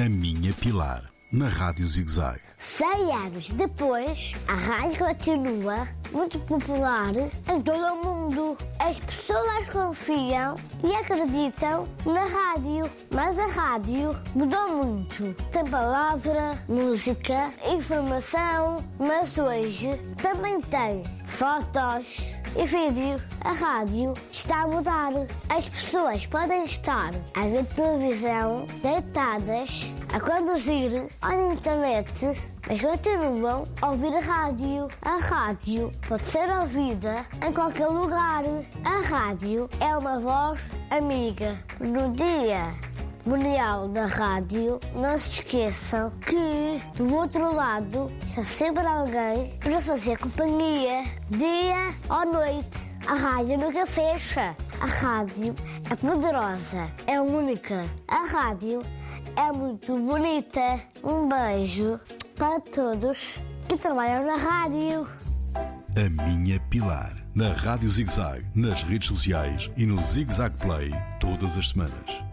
A Minha Pilar, na Rádio ZigZag. Cem anos depois, a rádio continua muito popular em todo o mundo. As pessoas confiam e acreditam na rádio, mas a rádio mudou muito. Tem palavra, música, informação, mas hoje também tem fotos e vídeo. A rádio está a mudar. As pessoas podem estar a ver televisão deitadas, a conduzir à internet mas continuam a ouvir a rádio. A rádio pode ser ouvida em qualquer lugar. A rádio é uma voz amiga. No dia Mundial da Rádio, não se esqueçam que do outro lado está sempre alguém para fazer companhia, dia ou noite. A rádio nunca fecha. A rádio é poderosa, é única. A rádio é muito bonita. Um beijo para todos que trabalham na rádio. A Minha Pilar, na Rádio ZigZag, nas redes sociais e no ZigZag Play, todas as semanas.